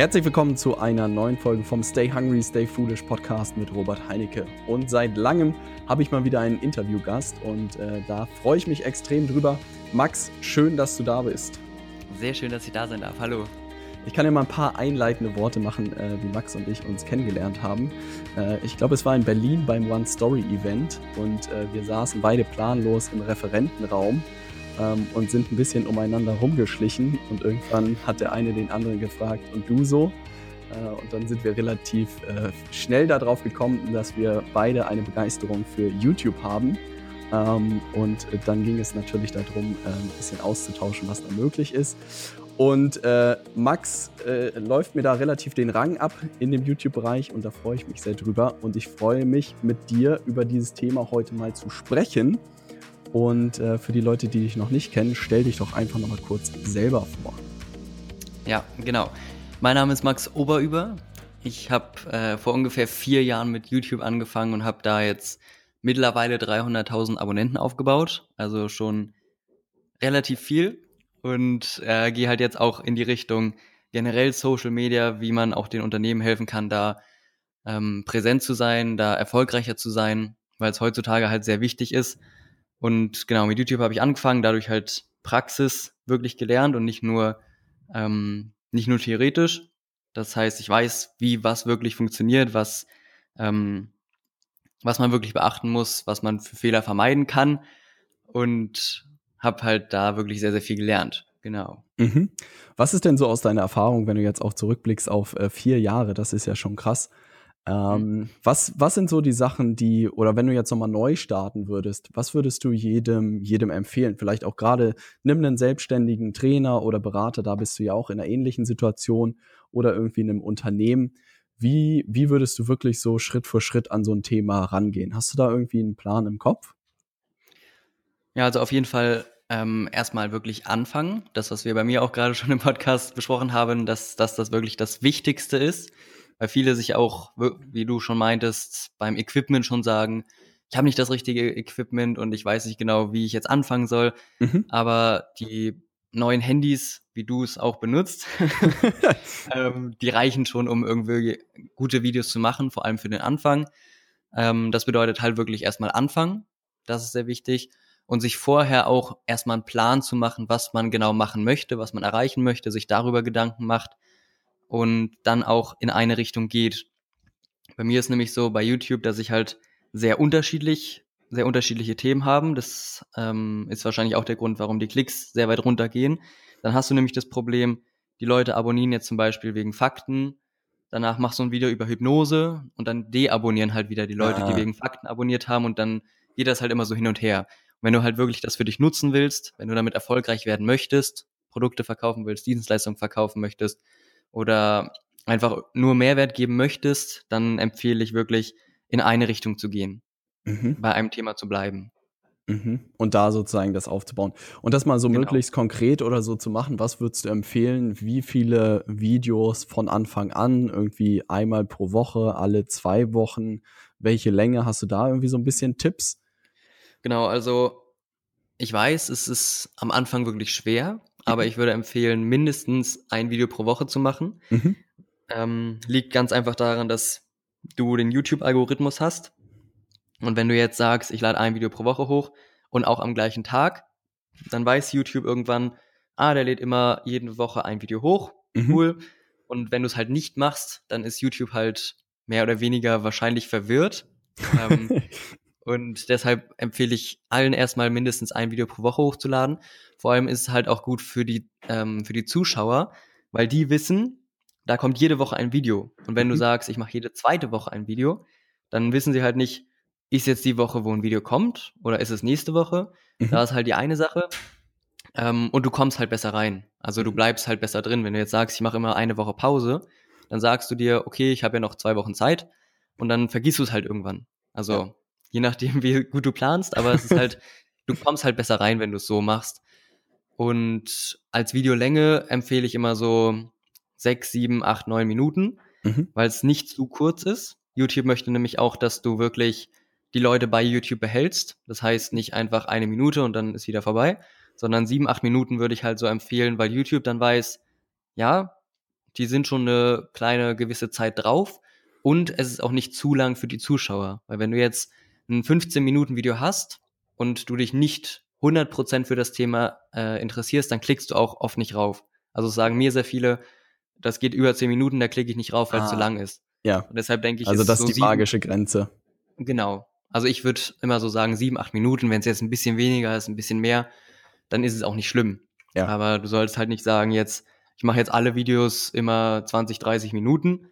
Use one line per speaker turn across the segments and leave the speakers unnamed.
Herzlich willkommen zu einer neuen Folge vom Stay Hungry, Stay Foolish Podcast mit Robert Heinecke. Und seit langem habe ich mal wieder einen Interviewgast und äh, da freue ich mich extrem drüber. Max, schön, dass du da bist.
Sehr schön, dass ich da sein darf. Hallo.
Ich kann ja mal ein paar einleitende Worte machen, äh, wie Max und ich uns kennengelernt haben. Äh, ich glaube, es war in Berlin beim One Story Event und äh, wir saßen beide planlos im Referentenraum ähm, und sind ein bisschen umeinander rumgeschlichen und irgendwann hat der eine den anderen gefragt, und du so? Äh, und dann sind wir relativ äh, schnell darauf gekommen, dass wir beide eine Begeisterung für YouTube haben. Ähm, und dann ging es natürlich darum, äh, ein bisschen auszutauschen, was da möglich ist. Und äh, Max äh, läuft mir da relativ den Rang ab in dem YouTube-Bereich und da freue ich mich sehr drüber. Und ich freue mich, mit dir über dieses Thema heute mal zu sprechen. Und äh, für die Leute, die dich noch nicht kennen, stell dich doch einfach nochmal kurz selber vor.
Ja, genau. Mein Name ist Max Oberüber. Ich habe äh, vor ungefähr vier Jahren mit YouTube angefangen und habe da jetzt mittlerweile 300.000 Abonnenten aufgebaut. Also schon relativ viel. Und äh, gehe halt jetzt auch in die Richtung generell Social Media, wie man auch den Unternehmen helfen kann, da ähm, präsent zu sein, da erfolgreicher zu sein, weil es heutzutage halt sehr wichtig ist und genau, mit YouTube habe ich angefangen, dadurch halt Praxis wirklich gelernt und nicht nur, ähm, nicht nur theoretisch. Das heißt, ich weiß, wie was wirklich funktioniert, was, ähm, was man wirklich beachten muss, was man für Fehler vermeiden kann und habe halt da wirklich sehr, sehr viel gelernt. Genau.
Mhm. Was ist denn so aus deiner Erfahrung, wenn du jetzt auch zurückblickst auf äh, vier Jahre? Das ist ja schon krass. Ähm, mhm. was, was sind so die Sachen, die, oder wenn du jetzt nochmal neu starten würdest, was würdest du jedem, jedem empfehlen? Vielleicht auch gerade, nimm einen selbstständigen Trainer oder Berater, da bist du ja auch in einer ähnlichen Situation oder irgendwie in einem Unternehmen. Wie, wie würdest du wirklich so Schritt für Schritt an so ein Thema rangehen? Hast du da irgendwie einen Plan im Kopf?
Ja, also auf jeden Fall ähm, erstmal wirklich anfangen. Das, was wir bei mir auch gerade schon im Podcast besprochen haben, dass, dass das wirklich das Wichtigste ist weil viele sich auch, wie du schon meintest, beim Equipment schon sagen, ich habe nicht das richtige Equipment und ich weiß nicht genau, wie ich jetzt anfangen soll. Mhm. Aber die neuen Handys, wie du es auch benutzt, ähm, die reichen schon, um irgendwie gute Videos zu machen, vor allem für den Anfang. Ähm, das bedeutet halt wirklich erstmal anfangen. Das ist sehr wichtig. Und sich vorher auch erstmal einen Plan zu machen, was man genau machen möchte, was man erreichen möchte, sich darüber Gedanken macht und dann auch in eine Richtung geht. Bei mir ist nämlich so bei YouTube, dass ich halt sehr unterschiedlich, sehr unterschiedliche Themen haben. Das ähm, ist wahrscheinlich auch der Grund, warum die Klicks sehr weit runtergehen. Dann hast du nämlich das Problem, die Leute abonnieren jetzt zum Beispiel wegen Fakten. Danach machst du ein Video über Hypnose und dann deabonnieren halt wieder die Leute, ah. die wegen Fakten abonniert haben und dann geht das halt immer so hin und her. Und wenn du halt wirklich das für dich nutzen willst, wenn du damit erfolgreich werden möchtest, Produkte verkaufen willst, Dienstleistungen verkaufen möchtest, oder einfach nur Mehrwert geben möchtest, dann empfehle ich wirklich, in eine Richtung zu gehen, mhm. bei einem Thema zu bleiben.
Mhm. Und da sozusagen das aufzubauen. Und das mal so genau. möglichst konkret oder so zu machen, was würdest du empfehlen? Wie viele Videos von Anfang an? Irgendwie einmal pro Woche, alle zwei Wochen? Welche Länge? Hast du da irgendwie so ein bisschen Tipps?
Genau, also ich weiß, es ist am Anfang wirklich schwer, aber ich würde empfehlen, mindestens ein Video pro Woche zu machen. Mhm. Ähm, liegt ganz einfach daran, dass du den YouTube-Algorithmus hast. Und wenn du jetzt sagst, ich lade ein Video pro Woche hoch und auch am gleichen Tag, dann weiß YouTube irgendwann, ah, der lädt immer jede Woche ein Video hoch. Mhm. Cool. Und wenn du es halt nicht machst, dann ist YouTube halt mehr oder weniger wahrscheinlich verwirrt. ähm, und deshalb empfehle ich allen erstmal mindestens ein Video pro Woche hochzuladen. Vor allem ist es halt auch gut für die, ähm, für die Zuschauer, weil die wissen, da kommt jede Woche ein Video. Und wenn mhm. du sagst, ich mache jede zweite Woche ein Video, dann wissen sie halt nicht, ist jetzt die Woche, wo ein Video kommt, oder ist es nächste Woche? Mhm. Da ist halt die eine Sache. Ähm, und du kommst halt besser rein. Also du mhm. bleibst halt besser drin. Wenn du jetzt sagst, ich mache immer eine Woche Pause, dann sagst du dir, okay, ich habe ja noch zwei Wochen Zeit und dann vergisst du es halt irgendwann. Also ja je nachdem, wie gut du planst, aber es ist halt, du kommst halt besser rein, wenn du es so machst. Und als Videolänge empfehle ich immer so sechs, sieben, acht, neun Minuten, mhm. weil es nicht zu kurz ist. YouTube möchte nämlich auch, dass du wirklich die Leute bei YouTube behältst. Das heißt nicht einfach eine Minute und dann ist wieder vorbei, sondern sieben, acht Minuten würde ich halt so empfehlen, weil YouTube dann weiß, ja, die sind schon eine kleine gewisse Zeit drauf und es ist auch nicht zu lang für die Zuschauer. Weil wenn du jetzt ein 15-Minuten-Video hast und du dich nicht 100% für das Thema äh, interessierst, dann klickst du auch oft nicht rauf. Also sagen mir sehr viele, das geht über 10 Minuten, da klicke ich nicht rauf, weil es zu lang ist.
Ja.
Und deshalb denke ich,
Also
ist
das
so
ist die
sieben-
magische Grenze.
Genau. Also ich würde immer so sagen, sieben, acht Minuten. Wenn es jetzt ein bisschen weniger ist, ein bisschen mehr, dann ist es auch nicht schlimm.
Ja.
Aber du solltest halt nicht sagen, jetzt, ich mache jetzt alle Videos immer 20, 30 Minuten.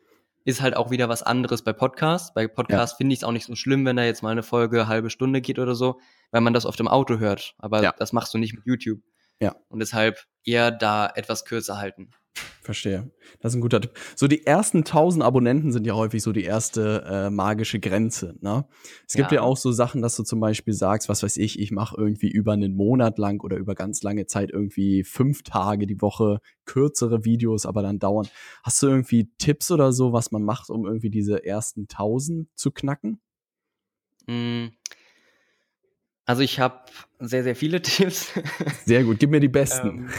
Ist halt auch wieder was anderes bei Podcasts. Bei Podcasts finde ich es auch nicht so schlimm, wenn da jetzt mal eine Folge eine halbe Stunde geht oder so, weil man das auf dem Auto hört. Aber
Ja.
das machst du nicht mit YouTube.
Ja.
Und deshalb eher da etwas kürzer halten.
Verstehe. Das ist ein guter Tipp. So die ersten 1000 Abonnenten sind ja häufig so die erste äh, magische Grenze. Ne? Es gibt ja.
Ja.
auch so Sachen, dass du zum Beispiel sagst, was weiß ich, ich mache irgendwie über einen Monat lang oder über ganz lange Zeit irgendwie fünf Tage die Woche kürzere Videos, aber dann dauern. Hast du irgendwie Tipps oder so, was man macht, um irgendwie diese ersten 1000 zu knacken?
Mm. Also ich habe sehr, sehr viele Tipps.
Sehr gut, gib mir die besten.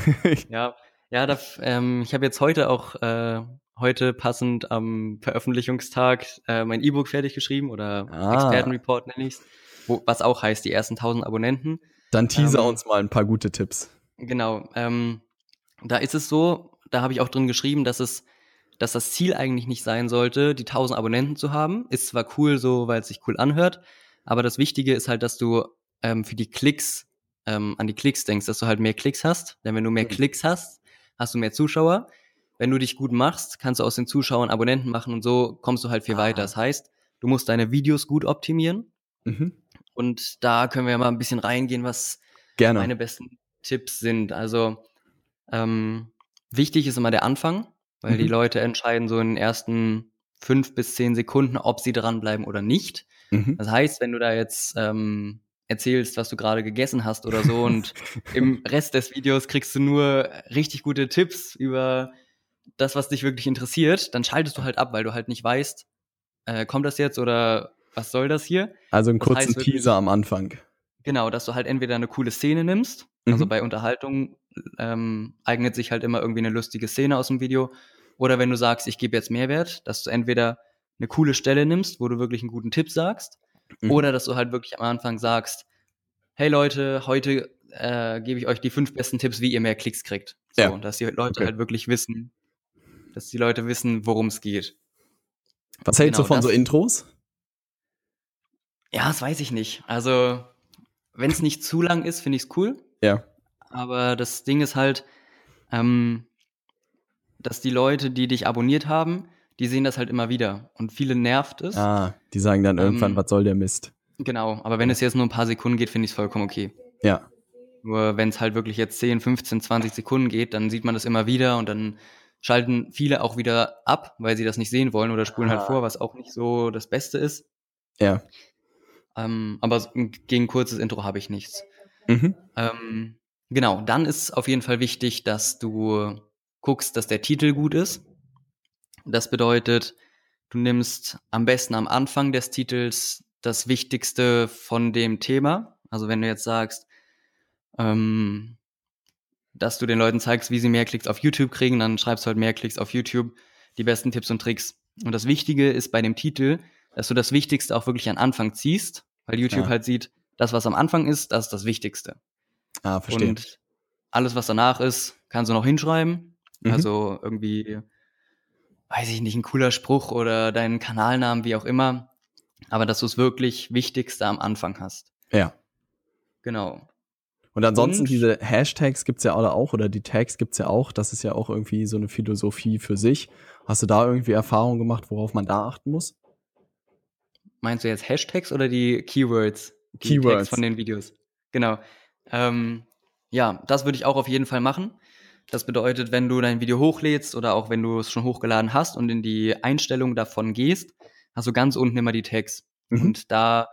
Ja, ja, da, ähm, ich habe jetzt heute auch äh, heute passend am Veröffentlichungstag äh, mein E-Book fertig geschrieben oder
Ah.
Expertenreport nenne ich's, wo, was auch heißt die ersten 1000 Abonnenten.
Dann teaser
ähm,
uns mal ein paar gute Tipps.
Genau. Ähm, da ist es so, da habe ich auch drin geschrieben, dass es, dass das Ziel eigentlich nicht sein sollte, die 1000 Abonnenten zu haben. Ist zwar cool so, weil es sich cool anhört, aber das Wichtige ist halt, dass du ähm, für die Klicks ähm, an die Klicks denkst, dass du halt mehr Klicks hast. Denn wenn du mehr. Klicks hast, hast du mehr Zuschauer. Wenn du dich gut machst, kannst du aus den Zuschauern Abonnenten machen und so kommst du halt viel
Ah.
weiter. Das heißt, du musst deine Videos gut optimieren.
Mhm.
Und da können wir mal ein bisschen reingehen, was
Gerne.
meine besten Tipps sind. Also ähm, wichtig ist immer der Anfang, weil die
Mhm.
Leute entscheiden so in den ersten fünf bis zehn Sekunden, ob sie dranbleiben oder nicht.
Mhm.
Das heißt, wenn du da jetzt ähm, erzählst, was du gerade gegessen hast oder so und im Rest des Videos kriegst du nur richtig gute Tipps über das, was dich wirklich interessiert, dann schaltest du halt ab, weil du halt nicht weißt, äh, kommt das jetzt oder was soll das hier?
Also einen
Das
kurzen
heißt
Teaser am Anfang.
Genau, dass du halt entweder eine coole Szene nimmst, also
Mhm.
bei Unterhaltung ähm, eignet sich halt immer irgendwie eine lustige Szene aus dem Video, oder wenn du sagst, ich gebe jetzt Mehrwert, dass du entweder eine coole Stelle nimmst, wo du wirklich einen guten Tipp sagst,
Mhm.
oder dass du halt wirklich am Anfang sagst, hey Leute, heute äh, gebe ich euch die fünf besten Tipps, wie ihr mehr Klicks kriegt. So,
Ja.
und dass die Leute
Okay.
halt wirklich wissen, dass die Leute wissen, worum es geht.
Was hältst du
genau,
von so
das-
Intros?
Ja, das weiß ich nicht. Also, wenn es nicht zu lang ist, finde ich es cool.
Ja.
Aber das Ding ist halt, ähm, dass die Leute, die dich abonniert haben, die sehen das halt immer wieder. Und viele nervt es.
Ah, die sagen dann irgendwann,
Ähm,
was soll der Mist?
Genau. Aber wenn es jetzt nur ein paar Sekunden geht, finde ich es vollkommen okay.
Ja.
Nur wenn es halt wirklich jetzt 10, 15, 20 Sekunden geht, dann sieht man das immer wieder und dann schalten viele auch wieder ab, weil sie das nicht sehen wollen oder spulen
Ah.
halt vor, was auch nicht so das Beste ist.
Ja.
Ähm, aber gegen kurzes Intro habe ich nichts.
Mhm.
Ähm, genau, dann ist auf jeden Fall wichtig, dass du guckst, dass der Titel gut ist. Das bedeutet, du nimmst am besten am Anfang des Titels das Wichtigste von dem Thema. Also wenn du jetzt sagst, ähm, dass du den Leuten zeigst, wie sie mehr Klicks auf YouTube kriegen, dann schreibst du halt mehr Klicks auf YouTube, die besten Tipps und Tricks. Und das Wichtige ist bei dem Titel, dass du das Wichtigste auch wirklich an Anfang ziehst, weil YouTube
Ja.
halt sieht, das, was am Anfang ist, das ist das Wichtigste.
Ah, verstehe.
Und alles, was danach ist, kannst du noch hinschreiben.
Mhm.
Also irgendwie, weiß ich nicht, ein cooler Spruch oder deinen Kanalnamen, wie auch immer. Aber dass du es wirklich Wichtigste am Anfang hast.
ja.
Genau.
Und ansonsten
Und-
diese Hashtags gibt's ja alle auch oder die Tags gibt's ja auch. Das ist ja auch irgendwie so eine Philosophie für sich. Hast du da irgendwie Erfahrung gemacht, worauf man da achten muss?
Meinst du jetzt Hashtags oder die Keywords? Die
Keywords.
Tags von den Videos. Genau. Ähm, ja, das würde ich auch auf jeden Fall machen. Das bedeutet, wenn du dein Video hochlädst oder auch wenn du es schon hochgeladen hast und in die Einstellung davon gehst, hast du ganz unten immer die Tags.
Mhm.
Und da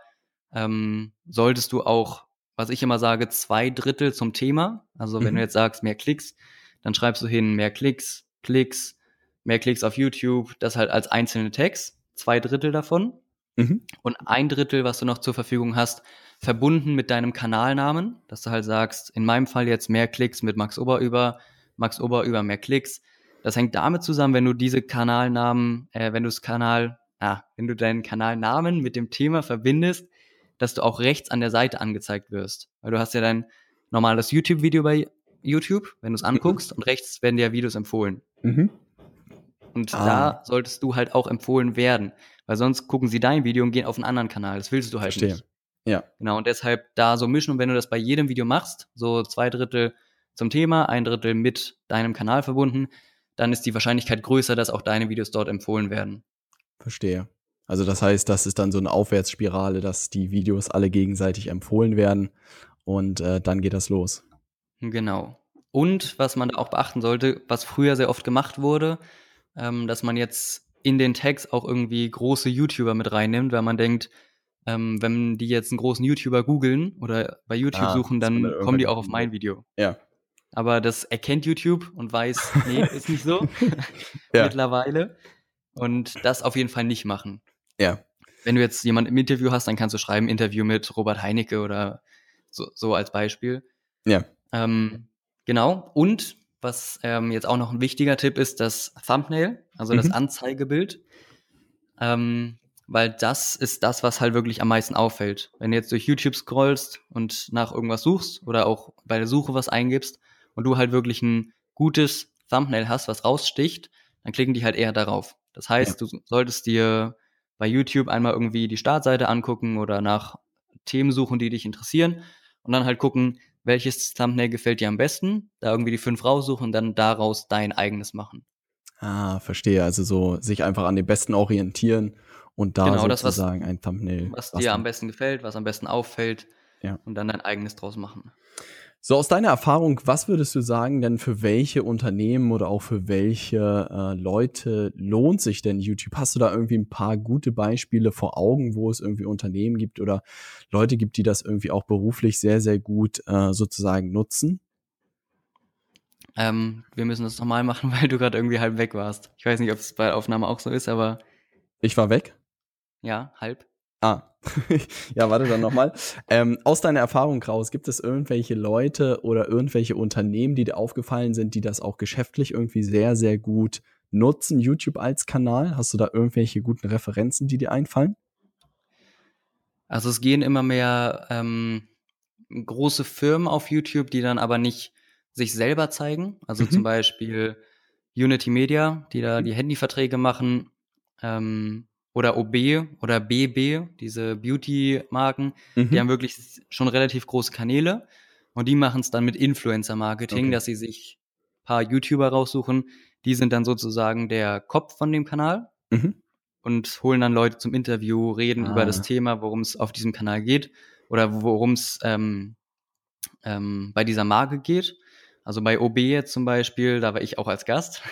ähm, solltest du auch, was ich immer sage, zwei Drittel zum Thema. Also wenn
Mhm.
du jetzt sagst, mehr Klicks, dann schreibst du hin mehr Klicks, Klicks, mehr Klicks auf YouTube, das halt als einzelne Tags, zwei Drittel davon.
Mhm.
Und ein Drittel, was du noch zur Verfügung hast, verbunden mit deinem Kanalnamen, dass du halt sagst, in meinem Fall jetzt mehr Klicks mit Max Oberüber, Max Oberüber mehr Klicks. Das hängt damit zusammen, wenn du diese Kanalnamen, äh, wenn du das Kanal, ah, wenn du deinen Kanalnamen mit dem Thema verbindest, dass du auch rechts an der Seite angezeigt wirst. Weil du hast ja dein normales YouTube-Video bei YouTube, wenn du es mhm. anguckst, und rechts werden dir Videos empfohlen. Mhm. Und ah. da solltest du halt auch empfohlen werden, weil sonst gucken sie dein Video und gehen auf einen anderen Kanal. Das willst du halt Verstehe. nicht.
Ja.
Genau, und deshalb da so mischen und wenn du das bei jedem Video machst, so zwei Drittel zum Thema, ein Drittel mit deinem Kanal verbunden, dann ist die Wahrscheinlichkeit größer, dass auch deine Videos dort empfohlen werden.
Verstehe. Also das heißt, das ist dann so eine Aufwärtsspirale, dass die Videos alle gegenseitig empfohlen werden und äh, dann geht das los.
Genau. Und was man da auch beachten sollte, was früher sehr oft gemacht wurde, ähm, dass man jetzt in den Tags auch irgendwie große YouTuber mit reinnimmt, weil man denkt, ähm, wenn die jetzt einen großen YouTuber googeln oder bei YouTube ah, suchen, dann kommen die auch auf mein Video.
Ja.
Aber das erkennt YouTube und weiß, nee, ist nicht so ja. mittlerweile. Und das auf jeden Fall nicht machen.
Ja.
Wenn du jetzt jemanden im Interview hast, dann kannst du schreiben, Interview mit Robert Heinecke oder so, so als Beispiel.
Ja.
Ähm, genau. Und was ähm, jetzt auch noch ein wichtiger Tipp ist, das Thumbnail, also mhm. das Anzeigebild. Ähm, weil das ist das, was halt wirklich am meisten auffällt. Wenn du jetzt durch YouTube scrollst und nach irgendwas suchst oder auch bei der Suche was eingibst und du halt wirklich ein gutes Thumbnail hast, was raussticht, dann klicken die halt eher darauf. Das heißt, ja. du solltest dir bei YouTube einmal irgendwie die Startseite angucken oder nach Themen suchen, die dich interessieren und dann halt gucken, welches Thumbnail gefällt dir am besten, da irgendwie die fünf raussuchen und dann daraus dein eigenes machen.
Ah, verstehe. Also so sich einfach an dem Besten orientieren und da genau, sozusagen das, was, ein Thumbnail.
Was dir am besten gefällt, was am besten auffällt
ja.
und dann dein eigenes draus machen.
So, aus deiner Erfahrung, was würdest du sagen, denn für welche Unternehmen oder auch für welche äh, Leute lohnt sich denn YouTube? Hast du da irgendwie ein paar gute Beispiele vor Augen, wo es irgendwie Unternehmen gibt oder Leute gibt, die das irgendwie auch beruflich sehr, sehr gut äh, sozusagen nutzen?
Ähm, wir müssen das nochmal machen, weil du gerade irgendwie halb weg warst. Ich weiß nicht, ob es bei der Aufnahme auch so ist, aber.
Ich war weg?
Ja, halb.
Ah, ja, warte dann nochmal. ähm, aus deiner Erfahrung, Kraus, gibt es irgendwelche Leute oder irgendwelche Unternehmen, die dir aufgefallen sind, die das auch geschäftlich irgendwie sehr, sehr gut nutzen, YouTube als Kanal? Hast du da irgendwelche guten Referenzen, die dir einfallen?
Also es gehen immer mehr ähm, große Firmen auf YouTube, die dann aber nicht sich selber zeigen. Also mhm. zum Beispiel Unity Media, die da die Handyverträge machen. Ähm, oder OB oder BB, diese Beauty-Marken, mhm. die haben wirklich schon relativ große Kanäle und die machen es dann mit Influencer-Marketing, okay. dass sie sich ein paar YouTuber raussuchen, die sind dann sozusagen der Kopf von dem Kanal mhm. und holen dann Leute zum Interview, reden ah. über das Thema, worum es auf diesem Kanal geht oder worum es ähm, ähm, bei dieser Marke geht. Also bei OB jetzt zum Beispiel, da war ich auch als Gast.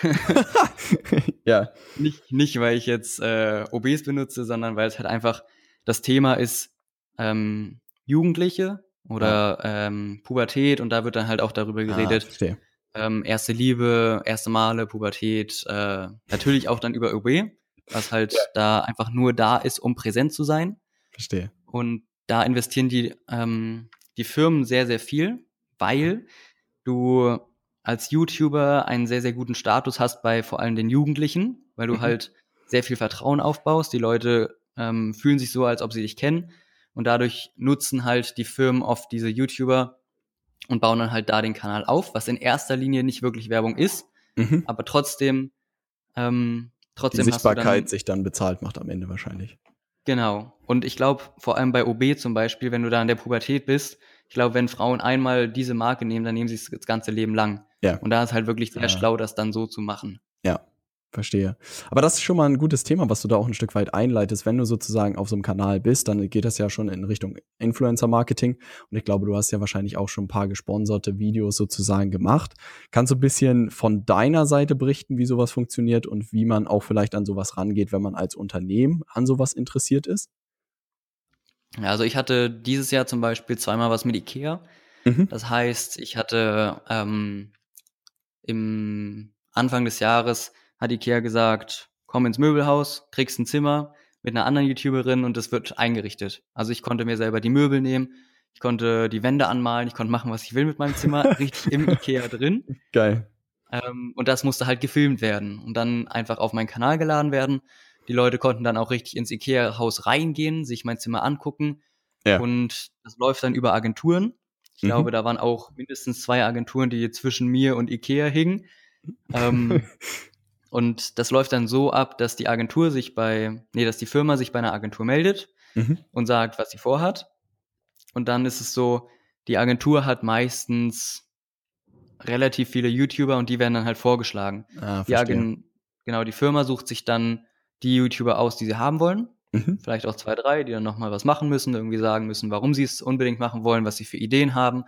ja.
Nicht, nicht, weil ich jetzt äh, OBs benutze, sondern weil es halt einfach das Thema ist ähm, Jugendliche oder ja. ähm, Pubertät und da wird dann halt auch darüber ah, geredet. Ah, ähm, erste Liebe, erste Male, Pubertät, äh, natürlich auch dann über OB, was halt ja. da einfach nur da ist, um präsent zu sein.
Verstehe.
Und da investieren die, ähm, die Firmen sehr, sehr viel, weil du als YouTuber einen sehr, sehr guten Status hast bei vor allem den Jugendlichen, weil du mhm. halt sehr viel Vertrauen aufbaust. Die Leute ähm, fühlen sich so, als ob sie dich kennen. Und dadurch nutzen halt die Firmen oft diese YouTuber und bauen dann halt da den Kanal auf, was in erster Linie nicht wirklich Werbung ist, mhm. aber trotzdem, ähm, trotzdem
die Sichtbarkeit dann, sich dann bezahlt macht am Ende wahrscheinlich.
Genau. Und ich glaube, vor allem bei OB zum Beispiel, wenn du da in der Pubertät bist, ich glaube, wenn Frauen einmal diese Marke nehmen, dann nehmen sie es das ganze Leben lang.
Ja.
Und da ist halt wirklich sehr ja. schlau, das dann so zu machen.
Ja, verstehe. Aber das ist schon mal ein gutes Thema, was du da auch ein Stück weit einleitest. Wenn du sozusagen auf so einem Kanal bist, dann geht das ja schon in Richtung Influencer-Marketing. Und ich glaube, du hast ja wahrscheinlich auch schon ein paar gesponserte Videos sozusagen gemacht. Kannst du ein bisschen von deiner Seite berichten, wie sowas funktioniert und wie man auch vielleicht an sowas rangeht, wenn man als Unternehmen an sowas interessiert ist?
Ja, also ich hatte dieses Jahr zum Beispiel zweimal was mit Ikea. Mhm. Das heißt, ich hatte ähm, im Anfang des Jahres hat Ikea gesagt, komm ins Möbelhaus, kriegst ein Zimmer mit einer anderen YouTuberin und es wird eingerichtet. Also ich konnte mir selber die Möbel nehmen, ich konnte die Wände anmalen, ich konnte machen, was ich will mit meinem Zimmer, richtig im Ikea drin.
Geil.
Ähm, und das musste halt gefilmt werden und dann einfach auf meinen Kanal geladen werden. Die Leute konnten dann auch richtig ins Ikea-Haus reingehen, sich mein Zimmer angucken. Ja. Und das läuft dann über Agenturen. Ich mhm. glaube, da waren auch mindestens zwei Agenturen, die zwischen mir und Ikea hingen. Ähm, und das läuft dann so ab, dass die Agentur sich bei, nee, dass die Firma sich bei einer Agentur meldet mhm. und sagt, was sie vorhat. Und dann ist es so, die Agentur hat meistens relativ viele YouTuber und die werden dann halt vorgeschlagen. Ah, die Agen genau, die Firma sucht sich dann die YouTuber aus, die sie haben wollen. Mhm. Vielleicht auch zwei, drei, die dann nochmal was machen müssen, irgendwie sagen müssen, warum sie es unbedingt machen wollen, was sie für Ideen haben.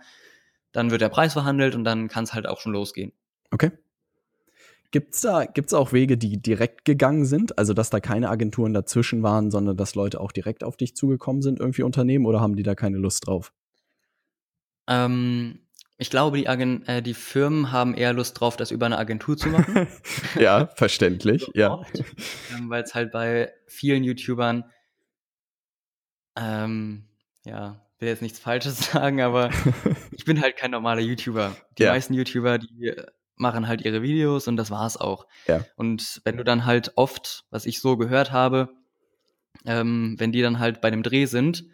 Dann wird der Preis verhandelt und dann kann es halt auch schon losgehen.
Okay. Gibt es da gibt's auch Wege, die direkt gegangen sind? Also, dass da keine Agenturen dazwischen waren, sondern dass Leute auch direkt auf dich zugekommen sind, irgendwie Unternehmen, oder haben die da keine Lust drauf?
Ähm, ich glaube, die, Agen äh, die Firmen haben eher Lust drauf, das über eine Agentur zu machen.
ja, verständlich, ja.
Ähm, Weil es halt bei vielen YouTubern, ähm, ja, will jetzt nichts Falsches sagen, aber ich bin halt kein normaler YouTuber. Die ja. meisten YouTuber, die machen halt ihre Videos und das war's auch. Ja. Und wenn du dann halt oft, was ich so gehört habe, ähm, wenn die dann halt bei dem Dreh sind,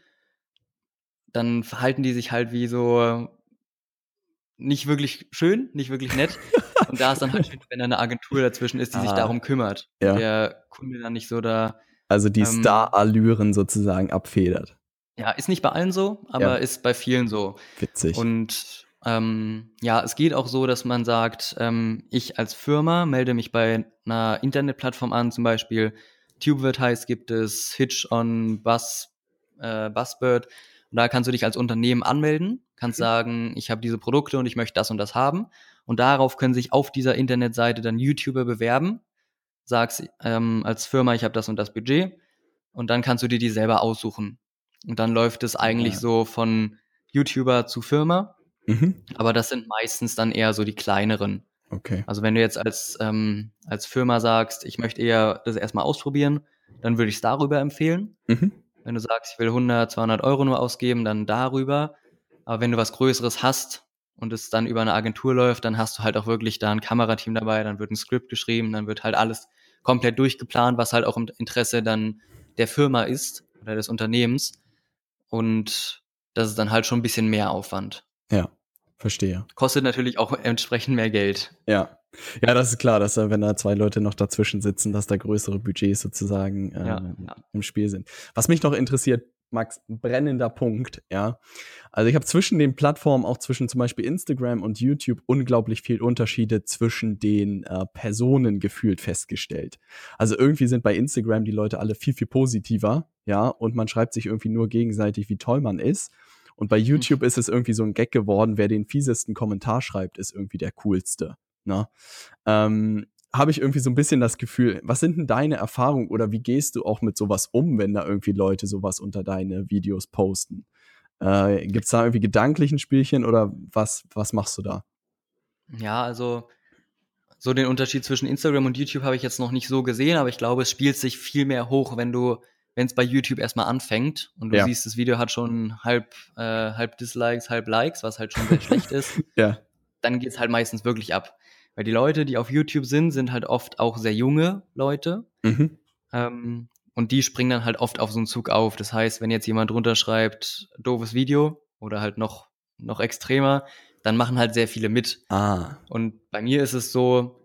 dann verhalten die sich halt wie so nicht wirklich schön, nicht wirklich nett. Und da ist dann halt, wenn da eine Agentur dazwischen ist, die ah, sich darum kümmert. Ja. Der Kunde dann nicht so da.
Also die ähm, Star-Allüren sozusagen abfedert.
Ja, ist nicht bei allen so, aber ja. ist bei vielen so.
Witzig.
Und ähm, ja, es geht auch so, dass man sagt, ähm, ich als Firma melde mich bei einer Internetplattform an, zum Beispiel TubeVertise gibt es, Hitch on Bus, äh, Buzzbird. Und da kannst du dich als Unternehmen anmelden, kannst mhm. sagen, ich habe diese Produkte und ich möchte das und das haben. Und darauf können sich auf dieser Internetseite dann YouTuber bewerben. Sagst ähm, als Firma, ich habe das und das Budget. Und dann kannst du dir die selber aussuchen. Und dann läuft es eigentlich ja. so von YouTuber zu Firma. Mhm. Aber das sind meistens dann eher so die kleineren.
Okay.
Also wenn du jetzt als, ähm, als Firma sagst, ich möchte eher das erstmal ausprobieren, dann würde ich es darüber empfehlen. Mhm. Wenn du sagst, ich will 100, 200 Euro nur ausgeben, dann darüber. Aber wenn du was Größeres hast und es dann über eine Agentur läuft, dann hast du halt auch wirklich da ein Kamerateam dabei, dann wird ein Skript geschrieben, dann wird halt alles komplett durchgeplant, was halt auch im Interesse dann der Firma ist oder des Unternehmens. Und das ist dann halt schon ein bisschen mehr Aufwand.
Ja, verstehe.
Kostet natürlich auch entsprechend mehr Geld.
Ja. Ja, das ist klar, dass wenn da zwei Leute noch dazwischen sitzen, dass da größere Budgets sozusagen äh, ja, ja. im Spiel sind. Was mich noch interessiert, Max, brennender Punkt, ja. Also ich habe zwischen den Plattformen, auch zwischen zum Beispiel Instagram und YouTube, unglaublich viel Unterschiede zwischen den äh, Personen gefühlt festgestellt. Also irgendwie sind bei Instagram die Leute alle viel, viel positiver, ja, und man schreibt sich irgendwie nur gegenseitig, wie toll man ist. Und bei mhm. YouTube ist es irgendwie so ein Gag geworden, wer den fiesesten Kommentar schreibt, ist irgendwie der coolste. Ne? Ähm, habe ich irgendwie so ein bisschen das Gefühl, was sind denn deine Erfahrungen oder wie gehst du auch mit sowas um, wenn da irgendwie Leute sowas unter deine Videos posten? Äh, Gibt es da irgendwie gedanklichen Spielchen oder was, was machst du da?
Ja, also so den Unterschied zwischen Instagram und YouTube habe ich jetzt noch nicht so gesehen, aber ich glaube, es spielt sich viel mehr hoch, wenn du wenn es bei YouTube erstmal anfängt und du ja. siehst, das Video hat schon halb, äh, halb Dislikes, halb Likes, was halt schon sehr schlecht ist,
ja.
dann es halt meistens wirklich ab. Weil die Leute, die auf YouTube sind, sind halt oft auch sehr junge Leute. Mhm. Ähm, und die springen dann halt oft auf so einen Zug auf. Das heißt, wenn jetzt jemand drunter schreibt, doofes Video oder halt noch, noch extremer, dann machen halt sehr viele mit.
Ah.
Und bei mir ist es so,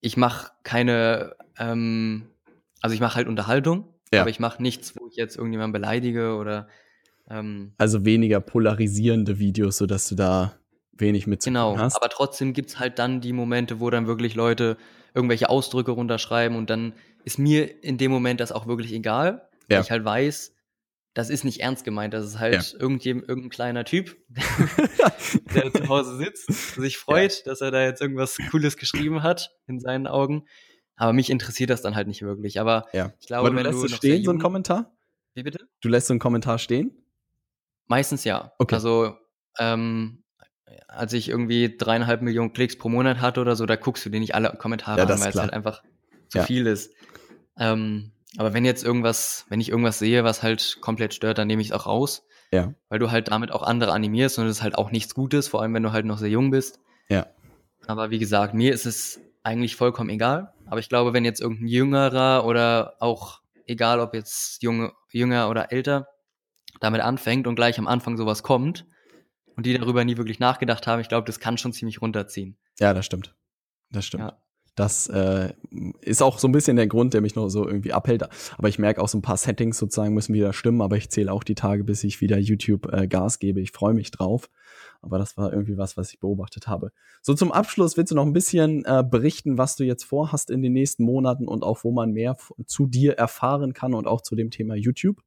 ich mache keine, ähm, also ich mache halt Unterhaltung ja. Aber ich mache nichts, wo ich jetzt irgendjemanden beleidige oder. Ähm,
also weniger polarisierende Videos, sodass du da wenig mit
genau, hast. Genau, aber trotzdem gibt es halt dann die Momente, wo dann wirklich Leute irgendwelche Ausdrücke runterschreiben und dann ist mir in dem Moment das auch wirklich egal, ja. weil ich halt weiß, das ist nicht ernst gemeint, das ist halt ja. irgendjemand, irgendein kleiner Typ, der zu Hause sitzt, sich freut, ja. dass er da jetzt irgendwas Cooles geschrieben hat in seinen Augen aber mich interessiert das dann halt nicht wirklich. Aber
ja. ich glaube, Aber du wenn lässt du stehen, so ein Kommentar?
Wie bitte?
Du lässt so einen Kommentar stehen?
Meistens ja. Okay. Also, ähm, als ich irgendwie dreieinhalb Millionen Klicks pro Monat hatte oder so, da guckst du dir nicht alle Kommentare ja, an, weil es halt einfach zu ja. viel ist. Ähm, aber wenn jetzt irgendwas, wenn ich irgendwas sehe, was halt komplett stört, dann nehme ich es auch raus.
Ja.
Weil du halt damit auch andere animierst und es ist halt auch nichts Gutes, vor allem wenn du halt noch sehr jung bist.
Ja.
Aber wie gesagt, mir ist es eigentlich vollkommen egal. Aber ich glaube, wenn jetzt irgendein Jüngerer oder auch egal, ob jetzt junge, jünger oder älter, damit anfängt und gleich am Anfang sowas kommt und die darüber nie wirklich nachgedacht haben, ich glaube, das kann schon ziemlich runterziehen.
Ja, das stimmt. Das stimmt. Ja. Das äh, ist auch so ein bisschen der Grund, der mich noch so irgendwie abhält. Aber ich merke auch so ein paar Settings sozusagen müssen wieder stimmen. Aber ich zähle auch die Tage, bis ich wieder YouTube äh, Gas gebe. Ich freue mich drauf. Aber das war irgendwie was, was ich beobachtet habe. So zum Abschluss willst du noch ein bisschen äh, berichten, was du jetzt vorhast in den nächsten Monaten und auch wo man mehr zu dir erfahren kann und auch zu dem Thema YouTube?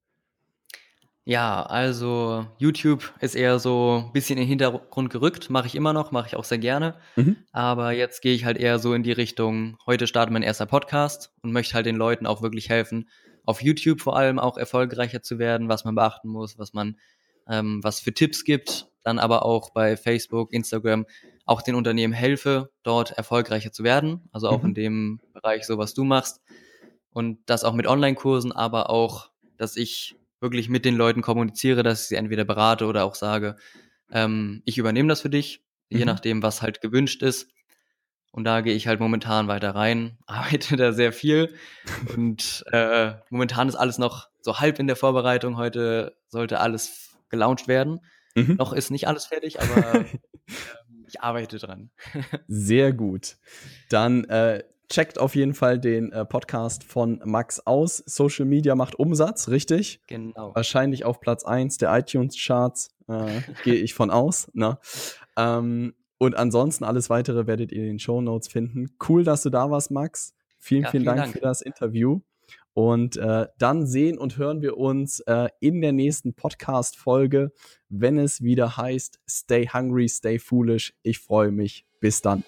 Ja, also YouTube ist eher so ein bisschen in den Hintergrund gerückt, mache ich immer noch, mache ich auch sehr gerne. Mhm. Aber jetzt gehe ich halt eher so in die Richtung, heute startet mein erster Podcast und möchte halt den Leuten auch wirklich helfen, auf YouTube vor allem auch erfolgreicher zu werden, was man beachten muss, was man, ähm, was für Tipps gibt, dann aber auch bei Facebook, Instagram auch den Unternehmen helfe, dort erfolgreicher zu werden. Also auch mhm. in dem Bereich, so was du machst. Und das auch mit Online-Kursen, aber auch, dass ich wirklich mit den Leuten kommuniziere, dass ich sie entweder berate oder auch sage, ähm, ich übernehme das für dich, je mhm. nachdem, was halt gewünscht ist. Und da gehe ich halt momentan weiter rein, arbeite da sehr viel. Und äh, momentan ist alles noch so halb in der Vorbereitung. Heute sollte alles gelauncht werden. Mhm. Noch ist nicht alles fertig, aber äh, ich arbeite dran.
sehr gut. Dann äh, checkt auf jeden Fall den äh, Podcast von Max aus. Social Media macht Umsatz, richtig?
Genau.
Wahrscheinlich auf Platz 1 der iTunes-Charts, äh, gehe ich von aus. Ne? Ähm, und ansonsten alles weitere werdet ihr in den Show Notes finden. Cool, dass du da warst, Max. Vielen, ja, vielen, vielen Dank, Dank, für das Interview. Und äh, dann sehen und hören wir uns äh, in der nächsten Podcast-Folge, wenn es wieder heißt Stay Hungry, Stay Foolish. Ich freue mich. Bis dann.